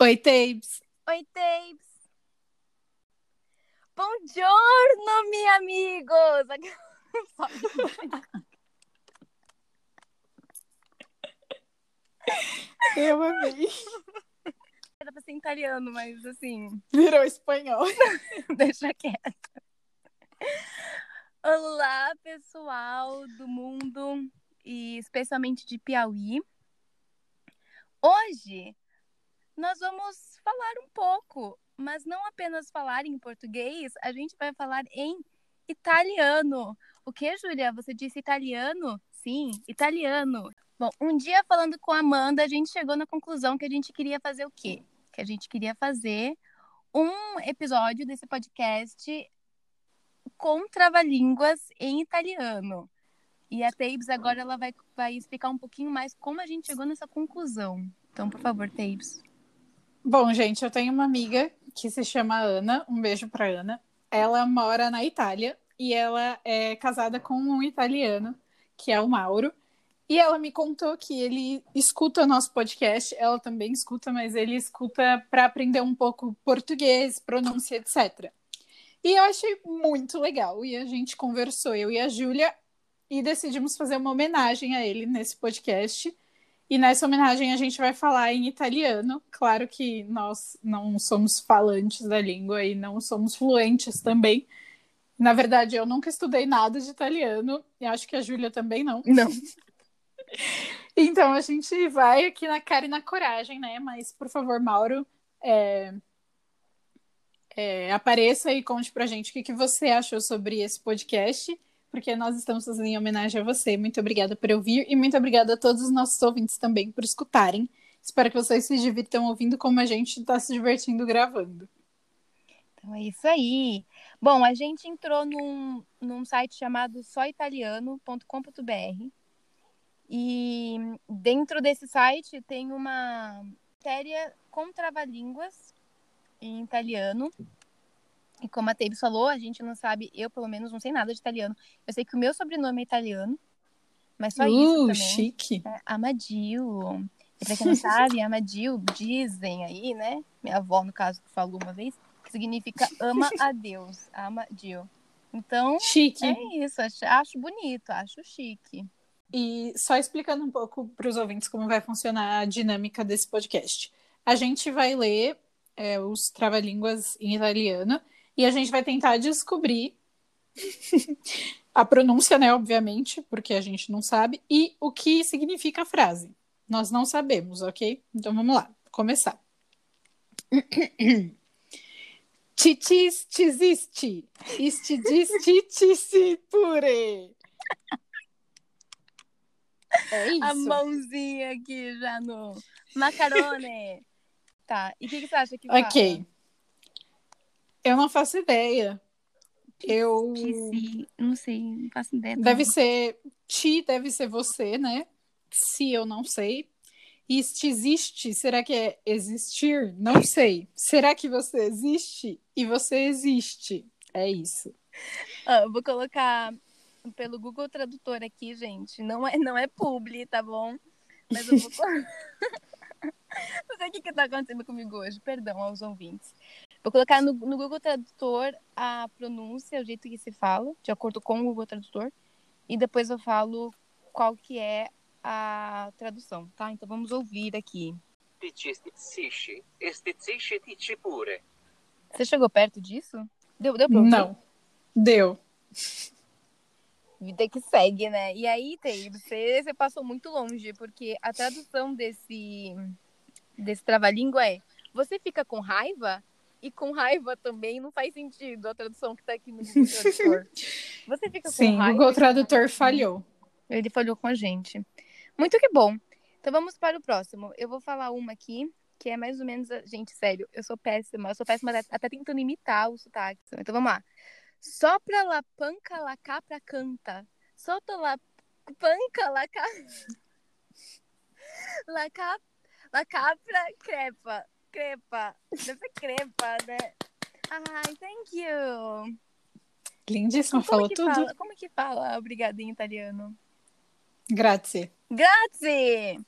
Oi, Tapes. Oi, Tapes. Buongiorno, mi amigos. Eu amei. Era pra ser italiano, mas assim, Virou espanhol. deixa quieto. Olá, pessoal do mundo e especialmente de Piauí. Hoje nós vamos falar um pouco, mas não apenas falar em português, a gente vai falar em italiano. O que, Júlia? Você disse italiano? Sim, italiano. Bom, um dia falando com a Amanda, a gente chegou na conclusão que a gente queria fazer o quê? Que a gente queria fazer um episódio desse podcast com trava-línguas em italiano. E a Tabes agora ela vai, vai explicar um pouquinho mais como a gente chegou nessa conclusão. Então, por favor, Tabes. Bom, gente, eu tenho uma amiga que se chama Ana. Um beijo pra Ana. Ela mora na Itália e ela é casada com um italiano, que é o Mauro. E ela me contou que ele escuta nosso podcast, ela também escuta, mas ele escuta para aprender um pouco português, pronúncia, etc. E eu achei muito legal. E a gente conversou, eu e a Júlia, e decidimos fazer uma homenagem a ele nesse podcast. E nessa homenagem a gente vai falar em italiano. Claro que nós não somos falantes da língua e não somos fluentes também. Na verdade, eu nunca estudei nada de italiano, e acho que a Júlia também não. Não. Então a gente vai aqui na cara e na coragem, né? Mas, por favor, Mauro, é... É, apareça e conte pra gente o que, que você achou sobre esse podcast, porque nós estamos fazendo em homenagem a você. Muito obrigada por ouvir e muito obrigada a todos os nossos ouvintes também por escutarem. Espero que vocês se divirtam ouvindo como a gente está se divertindo gravando. Então é isso aí. Bom, a gente entrou num, num site chamado soitaliano.com.br e dentro desse site tem uma matéria com trava-línguas em italiano. E como a Tebs falou, a gente não sabe, eu pelo menos não sei nada de italiano. Eu sei que o meu sobrenome é italiano, mas só isso uh, também. chique. É Amadio. E pra quem não sabe, Amadio, dizem aí, né? Minha avó, no caso, que falou uma vez, que significa ama a Deus. Amadio. Então, Chique. é isso. Acho, acho bonito, acho chique. E só explicando um pouco para os ouvintes como vai funcionar a dinâmica desse podcast. A gente vai ler é, os trava-línguas em italiano e a gente vai tentar descobrir a pronúncia, né, obviamente, porque a gente não sabe, e o que significa a frase. Nós não sabemos, ok? Então vamos lá, começar. Titis tisisti, istidis titisi pure. É isso. A mãozinha aqui já no macarone. tá, e o que, que você acha que Ok. Eu não faço ideia. Eu. Não sei, não faço ideia. Deve não. ser. Ti deve ser você, né? Se eu não sei. Este existe, será que é existir? Não sei. Será que você existe e você existe? É isso. Ah, vou colocar pelo Google Tradutor aqui, gente. Não é, não é publi, tá bom? Mas eu vou. não sei o que, que tá acontecendo comigo hoje, perdão aos ouvintes. Vou colocar no, no Google Tradutor a pronúncia, o jeito que se fala, de acordo com o Google Tradutor, e depois eu falo qual que é a tradução, tá? Então vamos ouvir aqui. Você chegou perto disso? Deu, deu pra ouvir? Não. Deu. Vida que segue, né? E aí, Taylor, você, você passou muito longe, porque a tradução desse, desse trava-língua é você fica com raiva e com raiva também não faz sentido a tradução que tá aqui no Google Tradutor. Você fica com Sim, o raiva. Google e com Tradutor falhou. Ele falhou com a gente. Muito que bom. Então vamos para o próximo. Eu vou falar uma aqui, que é mais ou menos. a- Gente, sério, eu sou péssima. Eu sou péssima até, tentando imitar o sotaque. Então vamos lá. Sopra la panca la capra canta. Solta la panca la ca... La, cap... la capra crepa. Crepa. Deve ser crepa, né? Ai, thank you. Lindíssima, Como falou tudo. fala? Como que fala obrigado em italiano? Grazie. Grazie!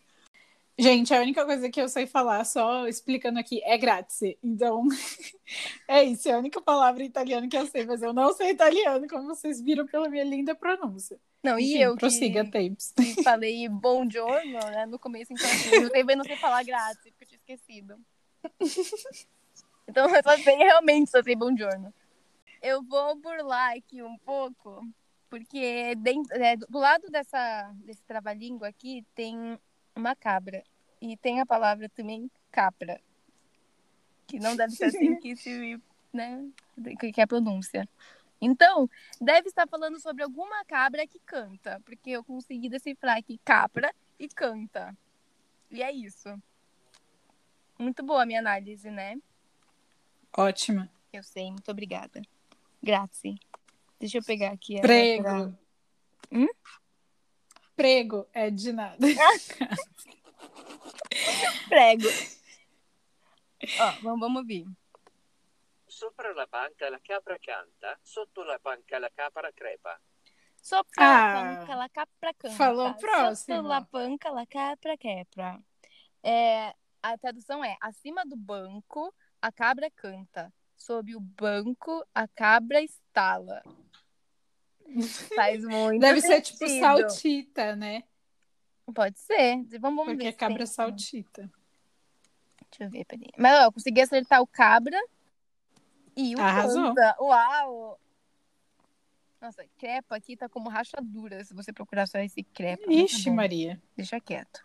Gente, a única coisa que eu sei falar, só explicando aqui, é grazie. Então, é isso. É a única palavra em italiano que eu sei, mas eu não sei italiano, como vocês viram pela minha linda pronúncia. Não, e Enfim, eu prossiga, que, tapes. que falei bom giorno, né? No começo, então assim, eu também não sei falar grazie, porque eu tinha esquecido. Então eu só sei, realmente só sei bom giorno. Eu vou burlar aqui um pouco, porque dentro, é, do lado dessa, desse trava-língua aqui tem uma cabra. E tem a palavra também capra. Que não deve ser assim que se, né, que é a pronúncia. Então, deve estar falando sobre alguma cabra que canta, porque eu consegui decifrar aqui capra e canta. E é isso. Muito boa a minha análise, né? Ótima. Eu sei, muito obrigada. Grazie. Deixa eu pegar aqui. a Prego. Hum? Prego é de nada. Prego. Ó, vamos, vamos ouvir. Sopra la panca la capra canta, sotto la panca la capra crepa. Sopra Ah, la panca, la capra canta. falou próximo. Sopra la panca, la capra quebra. É, a tradução é, acima do banco, a cabra canta. Sob o banco, a cabra estala. Faz muito Deve ser tipo sentido. saltita, né? Pode ser. Vamos, vamos Porque ver. é se cabra saltita. Deixa eu ver, peraí. Mas ó, eu consegui acertar o cabra e o Arrasou. canta. Uau! Nossa, crepa aqui tá como rachadura, se você procurar só esse crepa. tá Ixi, bom. Maria. Deixa quieto.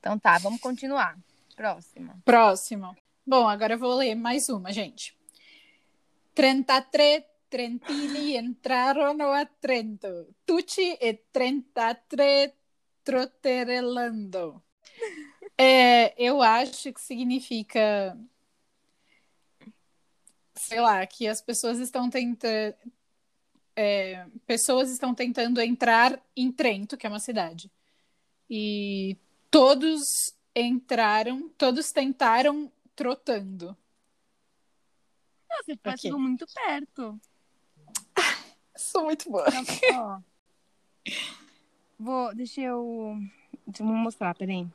Então tá, vamos continuar. Próxima. Próximo. Bom, agora eu vou ler mais uma, gente. 33 Trentini entrarono a Trento. Tucci e 33 trotterellando. É, eu acho que significa, sei lá, que as pessoas estão tentando, é, pessoas estão tentando entrar em Trento, que é uma cidade, e todos entraram, todos tentaram trotando. Nossa, tá Ok. chegou muito perto. Sou muito boa. Ó. Vou, deixa eu. Deixa eu mostrar, peraí.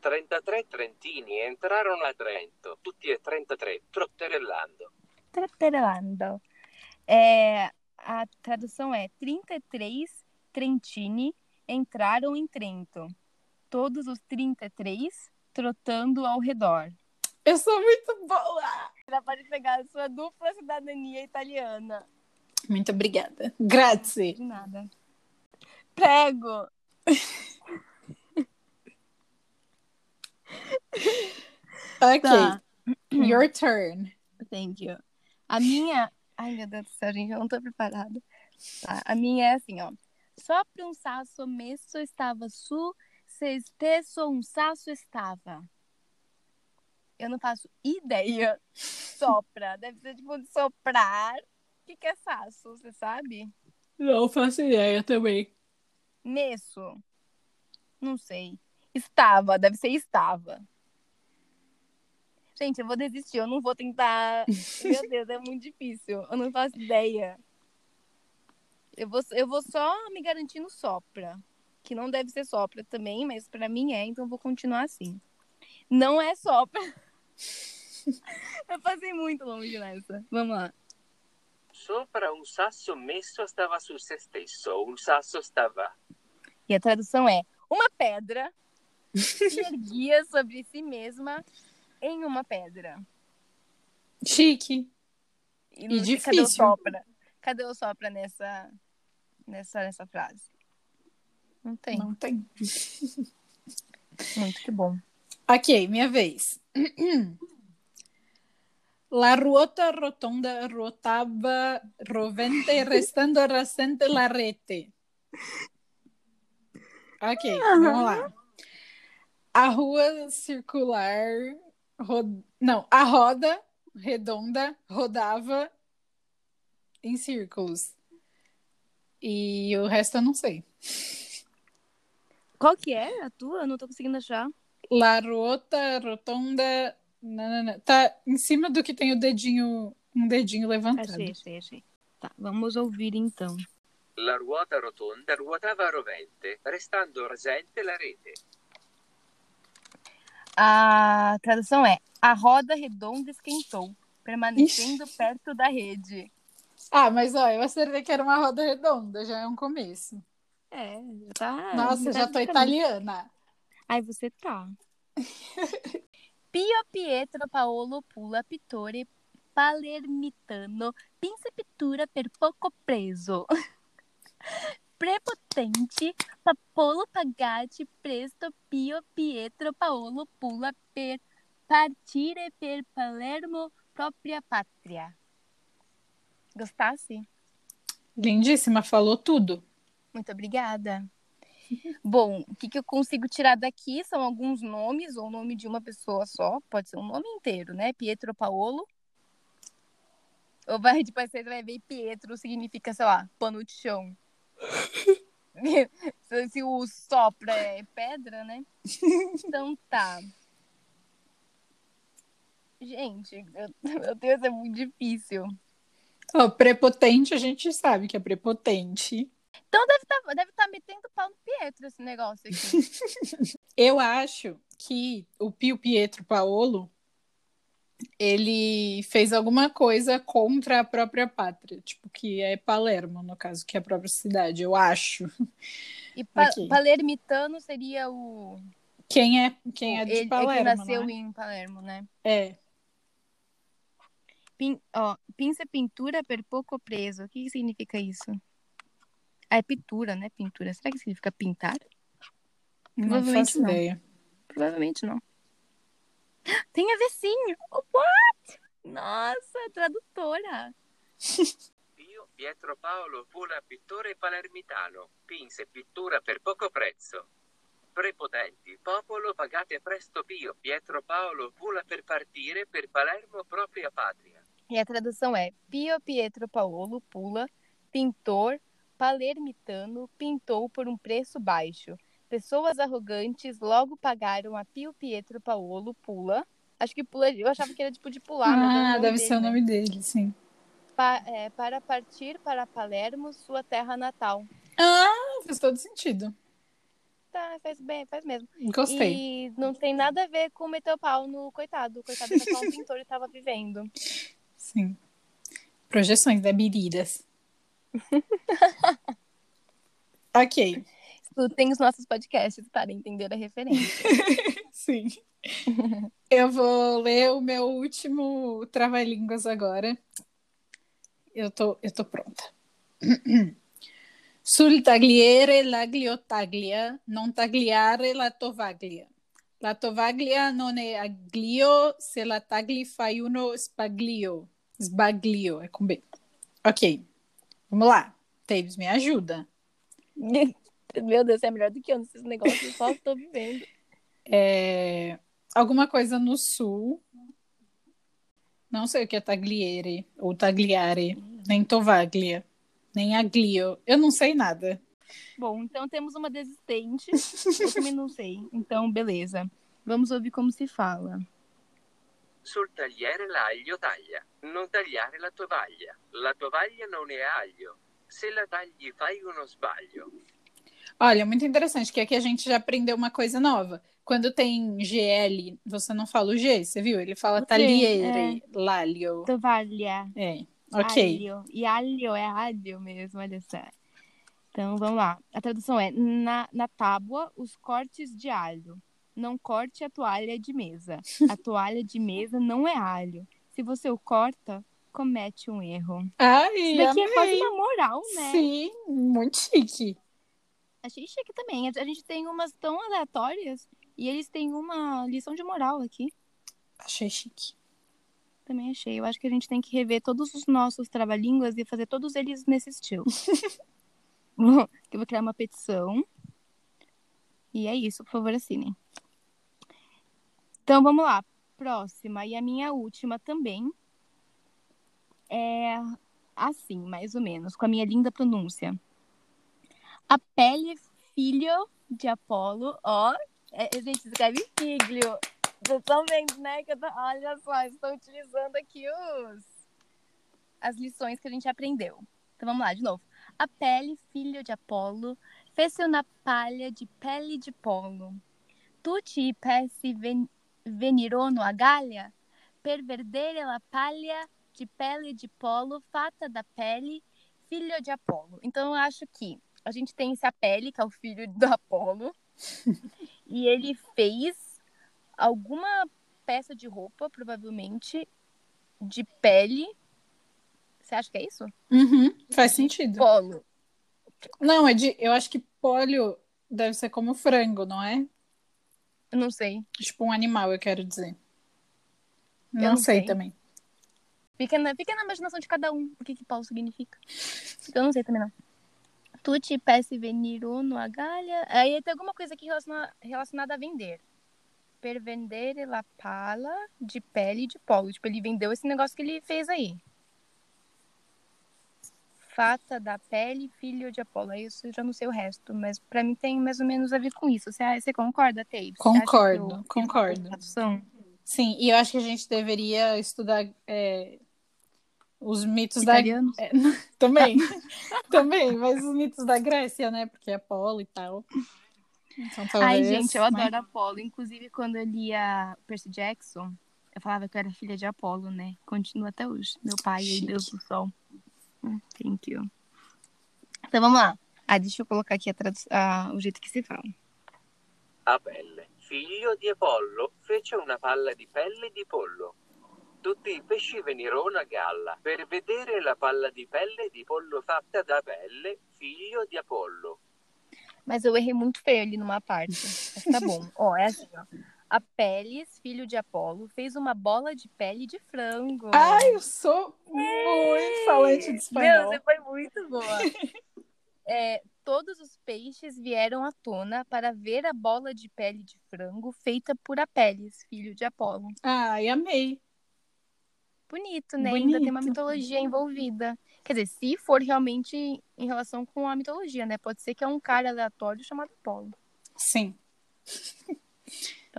33 trentini entrarono a Trento, tutti e 33 trotterellando. Trapperlando. É, a tradução é 33 Trentini entraram em Trento. Todos os 33 trotando ao redor. Eu sou muito boa. Ela pode pegar a sua dupla cidadania italiana. Muito obrigada. Grazie. De nada. Prego! Ok. Tá. Your turn. Thank you. A minha. Ai, meu Deus do céu, gente, eu não tô preparada. Tá, a minha é assim, ó. Sopra um sasso messo estava su, se espesso um sasso estava. Eu não faço ideia. Sopra. Deve ser tipo de soprar. O que, que é sasso? Você sabe? Não faço ideia também. Messo. Não sei. Estava. Deve ser estava. Gente, eu vou desistir. Eu não vou tentar. Meu Deus, é muito difícil. Eu não faço ideia. Eu vou, eu vou só me garantir no sopra. Que não deve ser sopra também, mas pra mim é, então eu vou continuar assim. Não é sopra. eu passei muito longe nessa. Vamos lá. Sopra un sasso messo stava su se stesso, un sasso stava. E a tradução é: uma pedra se erguia sobre si mesma em uma pedra. Chique. E, E não- Cadê o difícil. sopra? Cadê o sopra nessa, nessa, nessa frase? Não tem. Não tem. Muito que bom. Ok, minha vez. La ruota rotonda ruotava rovente restando rasente la rete. Ok, vamos lá. A rua circular. ro- Não, a roda redonda rodava em círculos. E o resto eu não sei. Qual que é a tua? Eu não tô conseguindo achar. La ruota rotonda. nanana. Tá em cima do que tem o dedinho, um dedinho levantado. Achei, achei, achei. Tá, vamos ouvir então. La ruota rotonda ruotava rovente, restando rasente la rete. A tradução é: A roda redonda esquentou, permanecendo perto da rede. Ah, mas ó, eu acertei que era uma roda redonda, já é um começo. É, já tá. Nossa, já tô italiana. Ai, você tá. Pio Pietro Paolo Pula Pittore Palermitano Pinse Pittura per poco preso. Prepotente Papolo Pagati Presto Pio Pietro Paolo Pula per partire per Palermo propria pátria. Gostasse? Lindíssima, falou tudo. Muito obrigada. Bom, o que, que eu consigo tirar daqui são alguns nomes, ou o nome de uma pessoa só, pode ser um nome inteiro, né? Pietro Paolo. Ou vai, depois você vai ver Pietro significa, sei lá, pano de chão. se, o sopra é pedra, né? Então tá. Gente, eu- meu Deus, é muito difícil. Ó, prepotente, a gente sabe que é prepotente. Então deve estar deve tá metendo pau no Pietro esse negócio aqui. Eu acho que o Pio Pietro Paolo ele fez alguma coisa contra a própria pátria, tipo que é Palermo, no caso, que é a própria cidade, eu acho. E pa Ok. Palermitano seria o. Quem é quem é de ele, ele Palermo, que nasceu né? em Palermo, né? É, Pin, ó, pinça pintura per pouco preso. O que, que significa isso? Ah, é pintura, né? Pintura. Será que significa pintar? não Provavelmente faço não. ideia. Provavelmente não. Tem a ver sim! Oh, what? Nossa, tradutora! Pio Pietro Paolo Pula pittore palermitano, pinse pittura per poco prezzo. Prepotenti, popolo pagate presto Pio Pietro Paolo Pula per partire per Palermo propria patria. E a tradução é Pio Pietro Paolo Pula, pintor palermitano, pintou por um preço baixo. Pessoas arrogantes logo pagaram a Pio Pietro Paolo Pula. Acho que pula, eu achava que era tipo de pular, mas é Ah, deve dele, ser o né? nome dele, sim. Pa- é, para partir para Palermo, sua terra natal. Ah, faz todo sentido. Tá, faz bem, faz mesmo. Gostei. E não tem nada a ver com meter o pau no coitado. O coitado era só um pintor e tava vivendo. Sim. Projeções, né? Biridas. ok. Escutem os nossos podcasts para entender a referência. Sim. Eu vou ler o meu último trava-línguas agora. Eu tô, eu tô pronta. Sul tagliere l'aglio taglia, non tagliare la tovaglia. La tovaglia non è aglio, se la tagli fai uno spaglio. Sbaglio, é com B. Ok. Vamos lá. Taves, me ajuda. Meu Deus, é melhor do que eu nesses negócios, eu só tô vivendo. É, alguma coisa no sul. Não sei o que é tagliere ou tagliare, nem tovaglia, nem aglio. Eu não sei nada. Bom, então temos uma desistente. Eu também não sei. Então, beleza. Vamos ouvir como se fala. Sul tagliere l'aglio taglia, non tagliare la tovaglia. La tovaglia non è aglio. Se la tagli fai uno sbaglio. Olha, muito interessante, que aqui a gente já aprendeu uma coisa nova. Quando tem GL, você não fala o G, você viu? Ele fala tagliere, l'aglio. Tovalha. É, ok. Alho. E alho é alho mesmo, olha só. Então, vamos lá. A tradução é: na, na tábua, os cortes de alho. Não corte a toalha de mesa. A toalha de mesa não é alho. Se você o corta, comete um erro. Ai, Isso daqui é quase amei. uma moral, né? Sim, muito chique. Achei chique também. A gente tem umas tão aleatórias e eles têm uma lição de moral aqui. Achei chique. Também achei. Eu acho que a gente tem que rever todos os nossos trava-línguas e fazer todos eles nesse estilo. Eu vou criar uma petição. E é isso, por favor, assinem. Então vamos lá. Próxima e a minha última também. É assim, mais ou menos, com a minha linda pronúncia. A pele filho de Apolo, ó. É, gente, escreve figlio. Vocês estão vendo, né? Que tô... Olha só, estou utilizando aqui os... as lições que a gente aprendeu. Então vamos lá, de novo. A pele, filho de Apolo, fez-se na palha de pele de polo. Tutti i pessi. Venirono a galha, per verdere la palha de pele de polo, fata da pele, filho de Apolo. Então, eu acho que a gente tem esse Apele, que é o filho do Apolo, e ele fez alguma peça de roupa, provavelmente, de pele. Você acha que é isso? Uhum, faz sentido. Polo. Não, é de. Eu acho que polio deve ser como frango, não é? Eu não sei. Tipo um animal, eu quero dizer. Não, não sei, sei. também. Fica na, fica na imaginação de cada um o que, que polo significa. Eu não sei também não. Tutti pesce veniro no agalha. Aí tem alguma coisa aqui relaciona- relacionada a vender. Per vendere la pala de pele de polo. Tipo, ele vendeu esse negócio que ele fez aí. Fata da pele, filho de Apolo. Aí eu já não sei o resto, mas pra mim tem mais ou menos a ver com isso. Você, você concorda, Tape? Você acha que Concordo, eu concordo. Sim, e eu acho que a gente deveria estudar é, os mitos da. Italianos? É, também. também, mas os mitos da Grécia, né? Porque Apolo e tal. Então, Ai, talvez, gente, eu né? adoro Apolo. Inclusive, quando eu lia Percy Jackson, eu falava que eu era filha de Apolo, né? Continua até hoje. Meu pai, Chique. Deus do Sol. Thank you. Então, vamos lá. Ah, deixa eu colocar aqui a tradu- ah, o jeito que se fala. Apelle, figlio di Apollo, fece una palla di pelle di pollo. Tutti i pesci venirono a galla per vedere la palla di pelle di pollo fatta da Apelle, figlio di Apollo. Mas eu errei muito feio ali numa parte. Mas tá bom. ó, é assim, ó. Apeles, filho de Apolo, fez uma bola de pele de frango. Ai, eu sou muito falante de Meu, espanhol. você foi muito boa. É, todos os peixes vieram à tona para ver a bola de pele de frango feita por Apeles, filho de Apolo. Ai, amei. Bonito, né? Ainda tem uma Bonito. mitologia envolvida. Quer dizer, se for realmente em relação com a mitologia, né? Pode ser que é um cara aleatório chamado Apolo. Sim.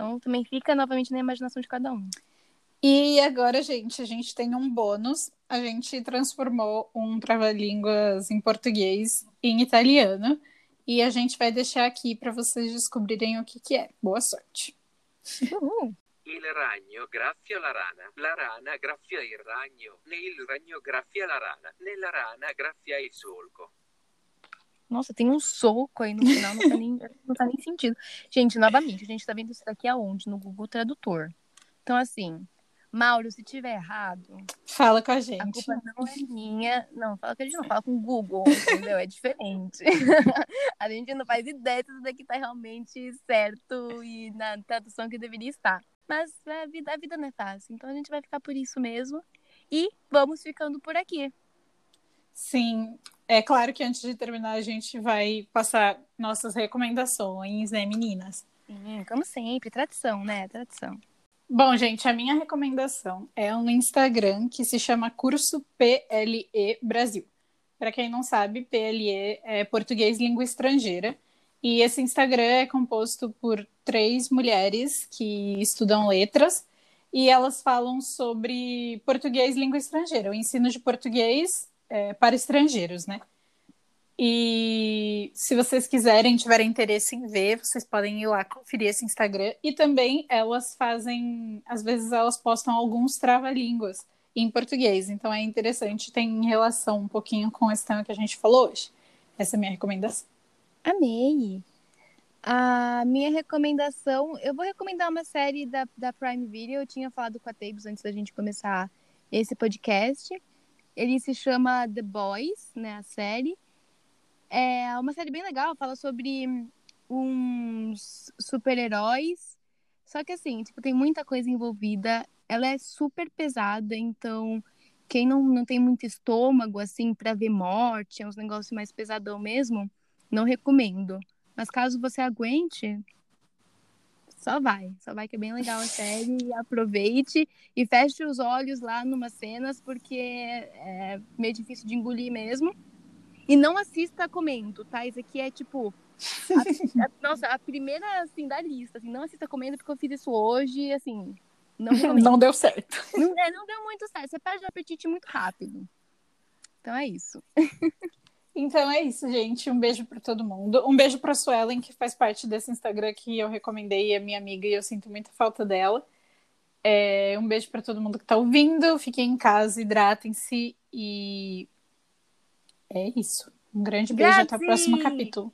Então também fica novamente na imaginação de cada um. E agora, gente, a gente tem um bônus. A gente transformou um trava-línguas em português em italiano. E a gente vai deixar aqui para vocês descobrirem o que, que é. Boa sorte. Uhul. Il ragno graffia la rana, la rana graffia il ragno, il ragno graffia la rana, nella rana graffia il solco. Nossa, tem um soco aí no final, não tá nem, não tá nem sentido. Gente, novamente, a gente tá vendo isso daqui aonde? No Google Tradutor. Então, assim, Mauro, se tiver errado, Fala com a a gente. culpa não é minha. Não, fala com a gente não, fala com o Google, entendeu? É diferente. a gente não faz ideia se isso daqui tá realmente certo e na tradução que deveria estar. Mas a vida, a vida não é fácil, então a gente vai ficar por isso mesmo. E vamos ficando por aqui. Sim, é claro que antes de terminar a gente vai passar nossas recomendações, né, meninas? Sim, como sempre, tradição, né? Tradição. Bom, gente, a minha recomendação é um Instagram que se chama Curso PLE Brasil. Para quem não sabe, PLE é Português Língua Estrangeira. E esse Instagram é composto por três mulheres que estudam letras e elas falam sobre português língua estrangeira, o ensino de português é, para estrangeiros, né? E se vocês quiserem, tiverem interesse em ver, vocês podem ir lá conferir esse Instagram. E também elas fazem, às vezes elas postam alguns trava-línguas em português. Então é interessante, tem relação um pouquinho com esse tema que a gente falou hoje. Essa é a minha recomendação. Amei! A minha recomendação, eu vou recomendar uma série da, da Prime Video. Eu tinha falado com a Tabes antes da gente começar esse podcast. Ele se chama The Boys, né? A série. É uma série bem legal, fala sobre uns super-heróis. Só que assim, tipo, tem muita coisa envolvida. Ela é super pesada, então quem não, não tem muito estômago, assim, pra ver morte, é uns negócios mais pesadão mesmo, não recomendo. Mas caso você aguente, só vai. Só vai que é bem legal a série. E aproveite e feche os olhos lá numas cenas, porque é meio difícil de engolir mesmo. E não assista comendo, tá? Isso aqui é tipo. a- a- nossa, a primeira assim da lista. Assim, não assista comendo porque eu fiz isso hoje, assim. Não. Não deu certo. Não, é, não deu muito certo. Você perde o apetite muito rápido. Então é isso. Então é isso, gente. Um beijo para todo mundo. Um beijo para Suelen, que faz parte desse Instagram que eu recomendei, é minha amiga e eu sinto muita falta dela. É, um beijo para todo mundo que está ouvindo. Fiquem em casa, hidratem-se e é isso. Um grande beijo Grazie. até o próximo capítulo.